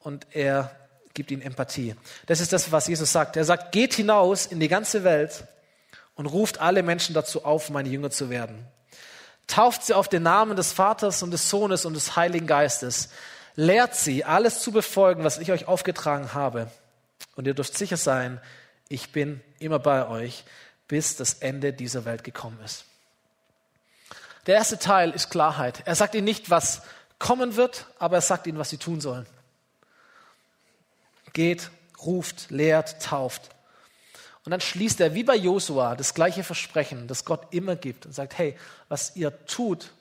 und er gibt ihnen Empathie. Das ist das, was Jesus sagt. Er sagt, geht hinaus in die ganze Welt und ruft alle Menschen dazu auf, meine Jünger zu werden. Tauft sie auf den Namen des Vaters und des Sohnes und des Heiligen Geistes. Lehrt sie, alles zu befolgen, was ich euch aufgetragen habe. Und ihr dürft sicher sein, ich bin immer bei euch, bis das Ende dieser Welt gekommen ist. Der erste Teil ist Klarheit. Er sagt ihnen nicht, was kommen wird, aber er sagt ihnen, was sie tun sollen. Geht, ruft, lehrt, tauft. Und dann schließt er wie bei Josua das gleiche Versprechen, das Gott immer gibt und sagt, hey, was ihr tut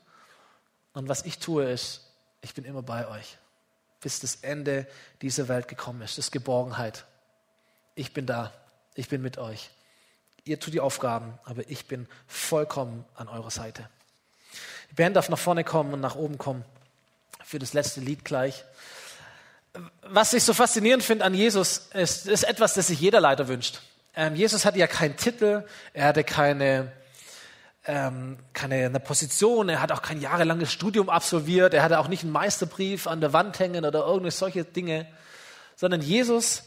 und was ich tue ist, ich bin immer bei euch, bis das Ende dieser Welt gekommen ist, das ist Geborgenheit. Ich bin da, ich bin mit euch. Ihr tut die Aufgaben, aber ich bin vollkommen an eurer Seite. Die Band darf nach vorne kommen und nach oben kommen für das letzte Lied gleich. Was ich so faszinierend finde an Jesus, ist, ist etwas, das sich jeder Leiter wünscht. Ähm, Jesus hatte ja keinen Titel, er hatte keine, ähm, keine eine Position, er hat auch kein jahrelanges Studium absolviert, er hatte auch nicht einen Meisterbrief an der Wand hängen oder irgendwelche solche Dinge, sondern Jesus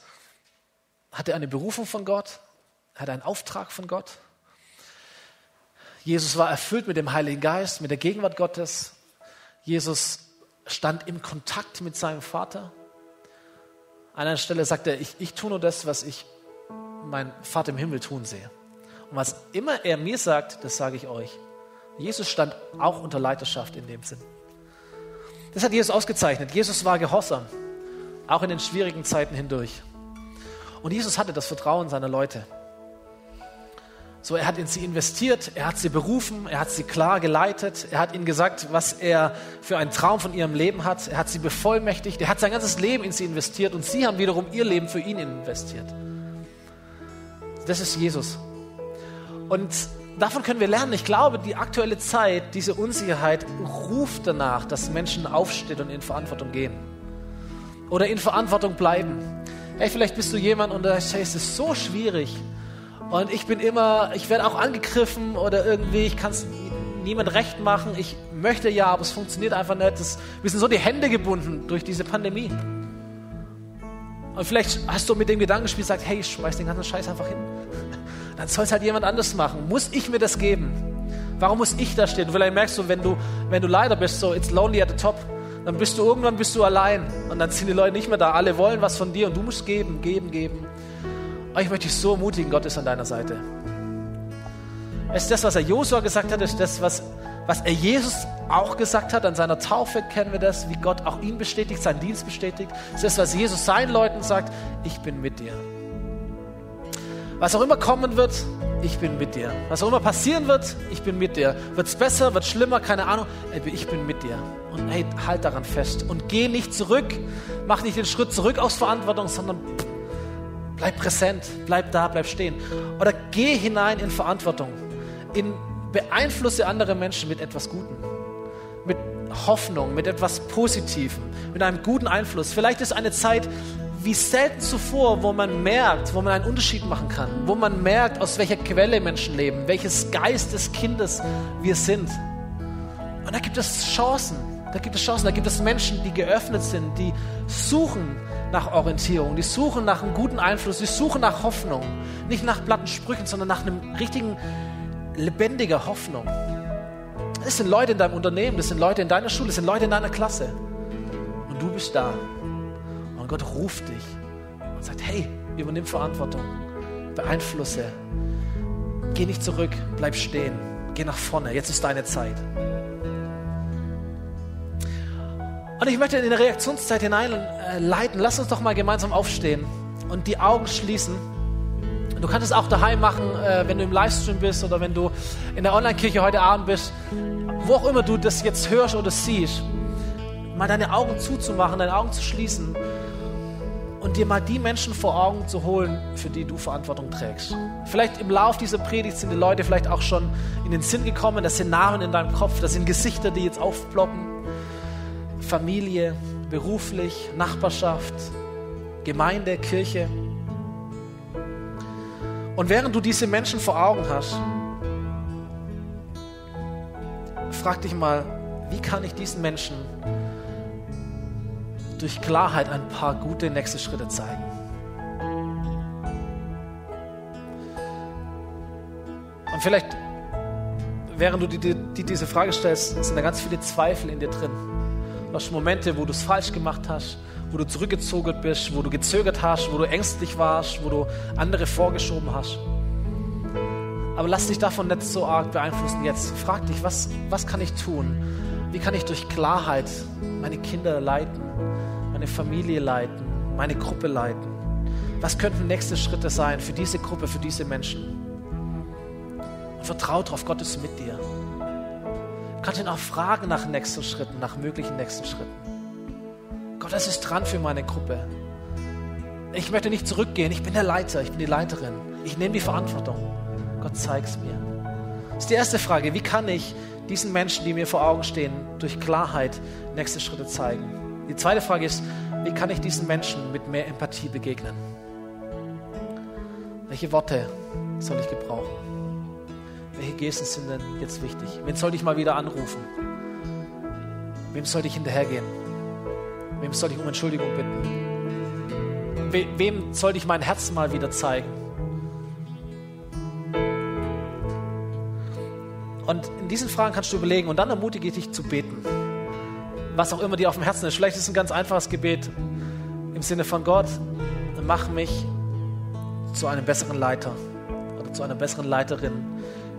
hatte eine Berufung von Gott, hatte einen Auftrag von Gott. Jesus war erfüllt mit dem Heiligen Geist, mit der Gegenwart Gottes. Jesus stand im Kontakt mit seinem Vater. An einer Stelle sagt er, ich, ich tue nur das, was ich mein Vater im Himmel tun sehe. Und was immer er mir sagt, das sage ich euch. Jesus stand auch unter Leiterschaft in dem Sinn. Das hat Jesus ausgezeichnet. Jesus war gehorsam, auch in den schwierigen Zeiten hindurch. Und Jesus hatte das Vertrauen seiner Leute. So, er hat in sie investiert, er hat sie berufen, er hat sie klar geleitet, er hat ihnen gesagt, was er für einen Traum von ihrem Leben hat, er hat sie bevollmächtigt, er hat sein ganzes Leben in sie investiert und sie haben wiederum ihr Leben für ihn investiert. Das ist Jesus. Und davon können wir lernen. Ich glaube, die aktuelle Zeit, diese Unsicherheit ruft danach, dass Menschen aufstehen und in Verantwortung gehen. Oder in Verantwortung bleiben. Hey, vielleicht bist du jemand und sagst, hey, es ist so schwierig. Und ich bin immer, ich werde auch angegriffen oder irgendwie, ich kann es niemand recht machen. Ich möchte ja, aber es funktioniert einfach nicht. Das, wir sind so die Hände gebunden durch diese Pandemie. Und vielleicht hast du mit dem Gedanken gespielt, sagt, hey, ich schmeiß den ganzen Scheiß einfach hin. Dann soll es halt jemand anders machen. Muss ich mir das geben? Warum muss ich da stehen? Vielleicht merkst du, wenn du, wenn du leider bist, so, it's lonely at the top, dann bist du irgendwann bist du allein. Und dann sind die Leute nicht mehr da. Alle wollen was von dir und du musst geben, geben, geben. Aber ich möchte dich so ermutigen, Gott ist an deiner Seite. Es ist das, was er Josua gesagt hat, es ist das, was, was er Jesus auch gesagt hat. An seiner Taufe kennen wir das, wie Gott auch ihn bestätigt, seinen Dienst bestätigt. Es ist das, was Jesus seinen Leuten sagt, ich bin mit dir. Was auch immer kommen wird, ich bin mit dir. Was auch immer passieren wird, ich bin mit dir. Wird es besser, wird schlimmer, keine Ahnung. Ich bin mit dir. Und hey, halt daran fest. Und geh nicht zurück. Mach nicht den Schritt zurück aus Verantwortung, sondern bleib präsent, bleib da, bleib stehen. Oder geh hinein in Verantwortung. In beeinflusse andere Menschen mit etwas Gutem. Mit Hoffnung, mit etwas Positivem, mit einem guten Einfluss. Vielleicht ist eine Zeit, wie selten zuvor, wo man merkt, wo man einen Unterschied machen kann, wo man merkt, aus welcher Quelle Menschen leben, welches Geist des Kindes wir sind. Und da gibt es Chancen, da gibt es Chancen, da gibt es Menschen, die geöffnet sind, die suchen nach Orientierung, die suchen nach einem guten Einfluss, die suchen nach Hoffnung, nicht nach platten Sprüchen, sondern nach einem richtigen, lebendiger Hoffnung. Das sind Leute in deinem Unternehmen, das sind Leute in deiner Schule, das sind Leute in deiner Klasse. Und du bist da. Und Gott ruft dich und sagt, hey, übernimm Verantwortung, beeinflusse, geh nicht zurück, bleib stehen, geh nach vorne, jetzt ist deine Zeit. Und ich möchte in eine Reaktionszeit hineinleiten. Lass uns doch mal gemeinsam aufstehen und die Augen schließen. Du kannst es auch daheim machen, äh, wenn du im Livestream bist oder wenn du in der Online-Kirche heute Abend bist. Wo auch immer du das jetzt hörst oder siehst, mal deine Augen zuzumachen, deine Augen zu schließen und dir mal die Menschen vor Augen zu holen, für die du Verantwortung trägst. Vielleicht im Lauf dieser Predigt sind die Leute vielleicht auch schon in den Sinn gekommen, das sind Namen in deinem Kopf, das sind Gesichter, die jetzt aufploppen. Familie, beruflich, Nachbarschaft, Gemeinde, Kirche. Und während du diese Menschen vor Augen hast, frag dich mal, wie kann ich diesen Menschen durch Klarheit ein paar gute nächste Schritte zeigen. Und vielleicht während du dir die, diese Frage stellst, sind da ganz viele Zweifel in dir drin. Du hast Momente, wo du es falsch gemacht hast, wo du zurückgezogen bist, wo du gezögert hast, wo du ängstlich warst, wo du andere vorgeschoben hast. Aber lass dich davon nicht so arg beeinflussen jetzt. Frag dich, was, was kann ich tun? Wie kann ich durch Klarheit meine Kinder leiten, meine Familie leiten, meine Gruppe leiten? Was könnten nächste Schritte sein für diese Gruppe, für diese Menschen? Und vertrau darauf, Gott ist mit dir. Du kannst ihn auch fragen nach nächsten Schritten, nach möglichen nächsten Schritten. Gott, was ist dran für meine Gruppe? Ich möchte nicht zurückgehen. Ich bin der Leiter, ich bin die Leiterin. Ich nehme die Verantwortung. Gott, zeig's mir. Das ist die erste Frage. Wie kann ich diesen Menschen, die mir vor Augen stehen, durch Klarheit nächste Schritte zeigen? Die zweite Frage ist, wie kann ich diesen Menschen mit mehr Empathie begegnen? Welche Worte soll ich gebrauchen? Welche Gesten sind denn jetzt wichtig? Wen sollte ich mal wieder anrufen? Wem sollte ich hinterhergehen? Wem sollte ich um Entschuldigung bitten? We wem sollte ich mein Herz mal wieder zeigen? Und in diesen Fragen kannst du überlegen und dann ermutige ich dich zu beten. Was auch immer dir auf dem Herzen ist. Vielleicht ist es ein ganz einfaches Gebet im Sinne von Gott, mach mich zu einem besseren Leiter oder zu einer besseren Leiterin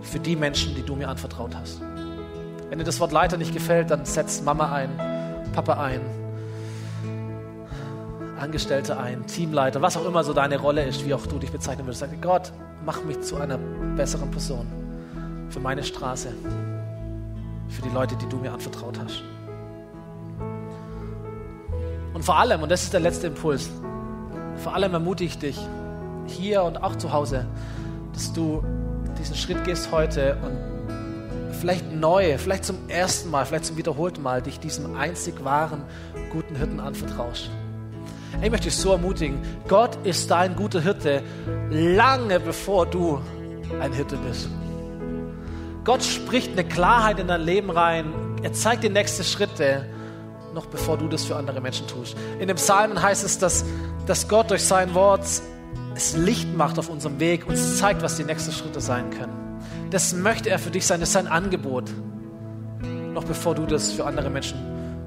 für die Menschen, die du mir anvertraut hast. Wenn dir das Wort Leiter nicht gefällt, dann setz Mama ein, Papa ein, Angestellte ein, Teamleiter, was auch immer so deine Rolle ist, wie auch du dich bezeichnen würdest. Sag Gott, mach mich zu einer besseren Person für meine Straße, für die Leute, die du mir anvertraut hast. Und vor allem, und das ist der letzte Impuls, vor allem ermutige ich dich, hier und auch zu Hause, dass du diesen Schritt gehst heute und vielleicht neu, vielleicht zum ersten Mal, vielleicht zum wiederholten Mal dich diesem einzig wahren, guten Hirten anvertraust. Ich möchte dich so ermutigen, Gott ist dein guter Hirte, lange bevor du ein Hirte bist. Gott spricht eine Klarheit in dein Leben rein. Er zeigt dir nächste Schritte, noch bevor du das für andere Menschen tust. In dem Psalmen heißt es, dass, dass Gott durch sein Wort es Licht macht auf unserem Weg, uns zeigt, was die nächsten Schritte sein können. Das möchte er für dich sein, das ist sein Angebot, noch bevor du das für andere Menschen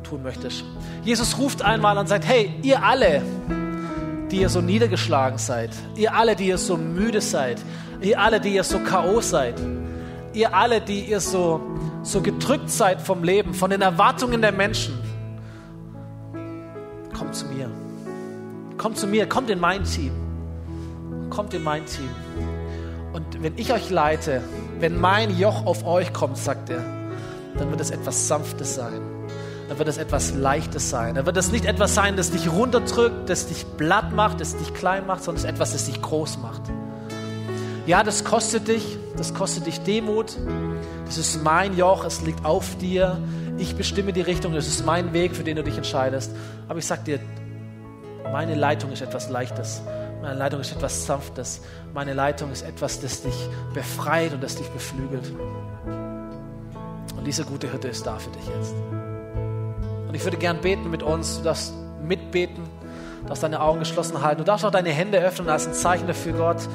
tun möchtest. Jesus ruft einmal und sagt, hey, ihr alle, die ihr so niedergeschlagen seid, ihr alle, die ihr so müde seid, ihr alle, die ihr so K.O. seid, ihr alle, die ihr so, so gedrückt seid vom Leben, von den Erwartungen der Menschen, zu mir. Kommt zu mir, kommt in mein Team. Kommt in mein Team. Und wenn ich euch leite, wenn mein Joch auf euch kommt, sagt er, dann wird es etwas Sanftes sein. Dann wird es etwas Leichtes sein. Dann wird es nicht etwas sein, das dich runterdrückt, das dich blatt macht, das dich klein macht, sondern es ist etwas, das dich groß macht. Ja, das kostet dich, das kostet dich Demut. Das ist mein Joch, es liegt auf dir. Ich bestimme die Richtung, das ist mein Weg, für den du dich entscheidest. Aber ich sag dir, meine Leitung ist etwas Leichtes. Meine Leitung ist etwas Sanftes. Meine Leitung ist etwas, das dich befreit und das dich beflügelt. Und diese gute Hütte ist da für dich jetzt. Und ich würde gern beten mit uns. Du darfst mitbeten, du darfst deine Augen geschlossen halten. Du darfst auch deine Hände öffnen als ein Zeichen dafür, Gott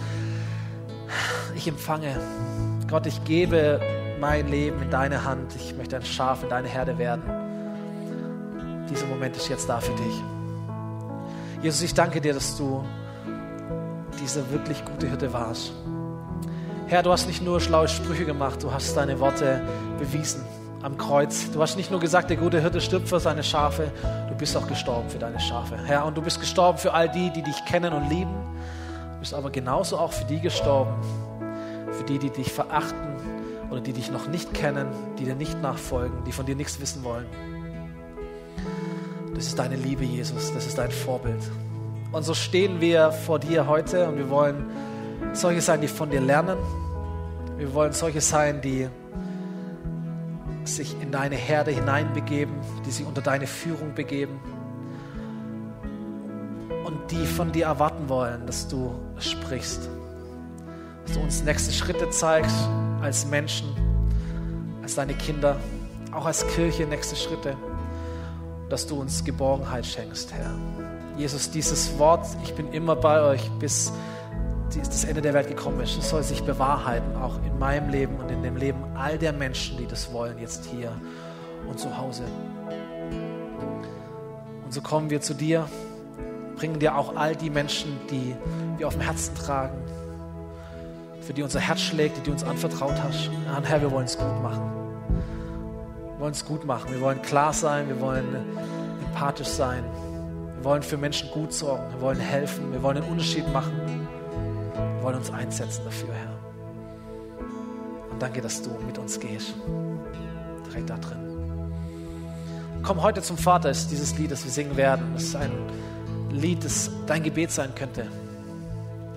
ich empfange. Gott, ich gebe mein Leben in deine Hand. Ich möchte ein Schaf in deine Herde werden. Dieser Moment ist jetzt da für dich. Jesus, ich danke dir, dass du diese wirklich gute Hirte warst. Herr, du hast nicht nur schlaue Sprüche gemacht, du hast deine Worte bewiesen am Kreuz. Du hast nicht nur gesagt, der gute Hirte stirbt für seine Schafe, du bist auch gestorben für deine Schafe. Herr, und du bist gestorben für all die, die dich kennen und lieben. Bist aber genauso auch für die gestorben, für die, die dich verachten oder die dich noch nicht kennen, die dir nicht nachfolgen, die von dir nichts wissen wollen. Das ist deine Liebe, Jesus, das ist dein Vorbild. Und so stehen wir vor dir heute und wir wollen solche sein, die von dir lernen. Wir wollen solche sein, die sich in deine Herde hineinbegeben, die sich unter deine Führung begeben die von dir erwarten wollen, dass du sprichst dass du uns nächste Schritte zeigst als Menschen, als deine Kinder, auch als Kirche nächste Schritte, dass du uns Geborgenheit schenkst, Herr. Jesus, dieses Wort, ich bin immer bei euch bis das Ende der Welt gekommen ist, es soll sich bewahrheiten, auch in meinem Leben und in dem Leben all der Menschen, die das wollen, jetzt hier und zu Hause. Und so kommen wir zu dir, bringen dir auch all die Menschen, die wir auf dem Herzen tragen, für die unser Herz schlägt, die du uns anvertraut hast. Und Herr, wir wollen es gut machen. Wir wollen es gut machen. Wir wollen klar sein, wir wollen empathisch sein. Wir wollen für Menschen gut sorgen. Wir wollen helfen. Wir wollen einen Unterschied machen. Wir wollen uns einsetzen dafür, Herr. Und danke, dass du mit uns gehst. Direkt da drin. Komm heute zum Vater, ist dieses Lied, das wir singen werden. Das ist ein Lied, das dein Gebet sein könnte.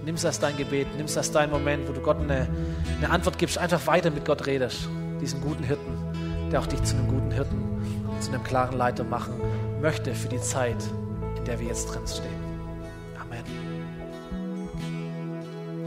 Nimm es als dein Gebet, nimm es als dein Moment, wo du Gott eine, eine Antwort gibst, einfach weiter mit Gott redest. Diesen guten Hirten, der auch dich zu einem guten Hirten, zu einem klaren Leiter machen möchte für die Zeit, in der wir jetzt drin stehen.